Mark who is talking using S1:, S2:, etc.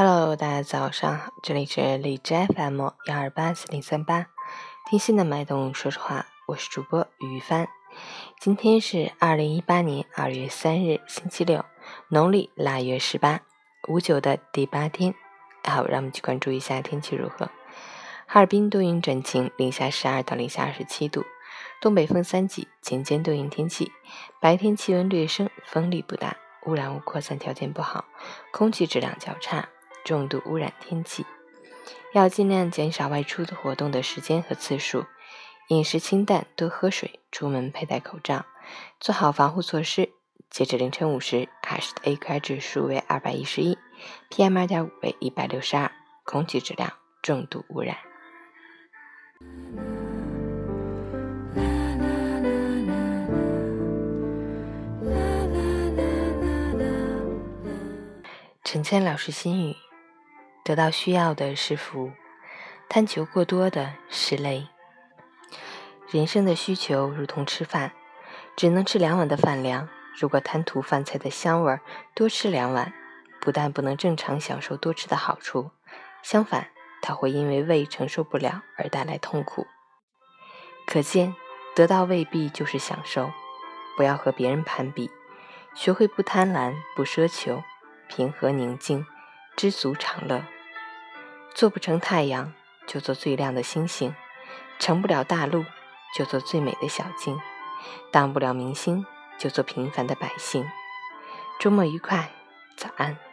S1: Hello，大家早上好，这里是荔枝 FM 幺二八四零三八，听心的脉动，说实话，我是主播于帆。今天是二零一八年二月三日，星期六，农历腊月十八，五九的第八天。好，让我们去关注一下天气如何。哈尔滨多云转晴，零下十二到零下二十七度，东北风三级，晴间多云天气，白天气温略升，风力不大，污染物扩散条件不好，空气质量较差。重度污染天气，要尽量减少外出的活动的时间和次数，饮食清淡，多喝水，出门佩戴口罩，做好防护措施。截至凌晨五时，海市的 AQI 指数为二百一十一，PM 二点五为一百六十二，空气质量重度污染。陈谦老师心语。得到需要的是福，贪求过多的是累。人生的需求如同吃饭，只能吃两碗的饭量。如果贪图饭菜的香味儿，多吃两碗，不但不能正常享受多吃的好处，相反，它会因为胃承受不了而带来痛苦。可见，得到未必就是享受。不要和别人攀比，学会不贪婪、不奢求，平和宁静，知足常乐。做不成太阳，就做最亮的星星；成不了大陆，就做最美的小径；当不了明星，就做平凡的百姓。周末愉快，早安。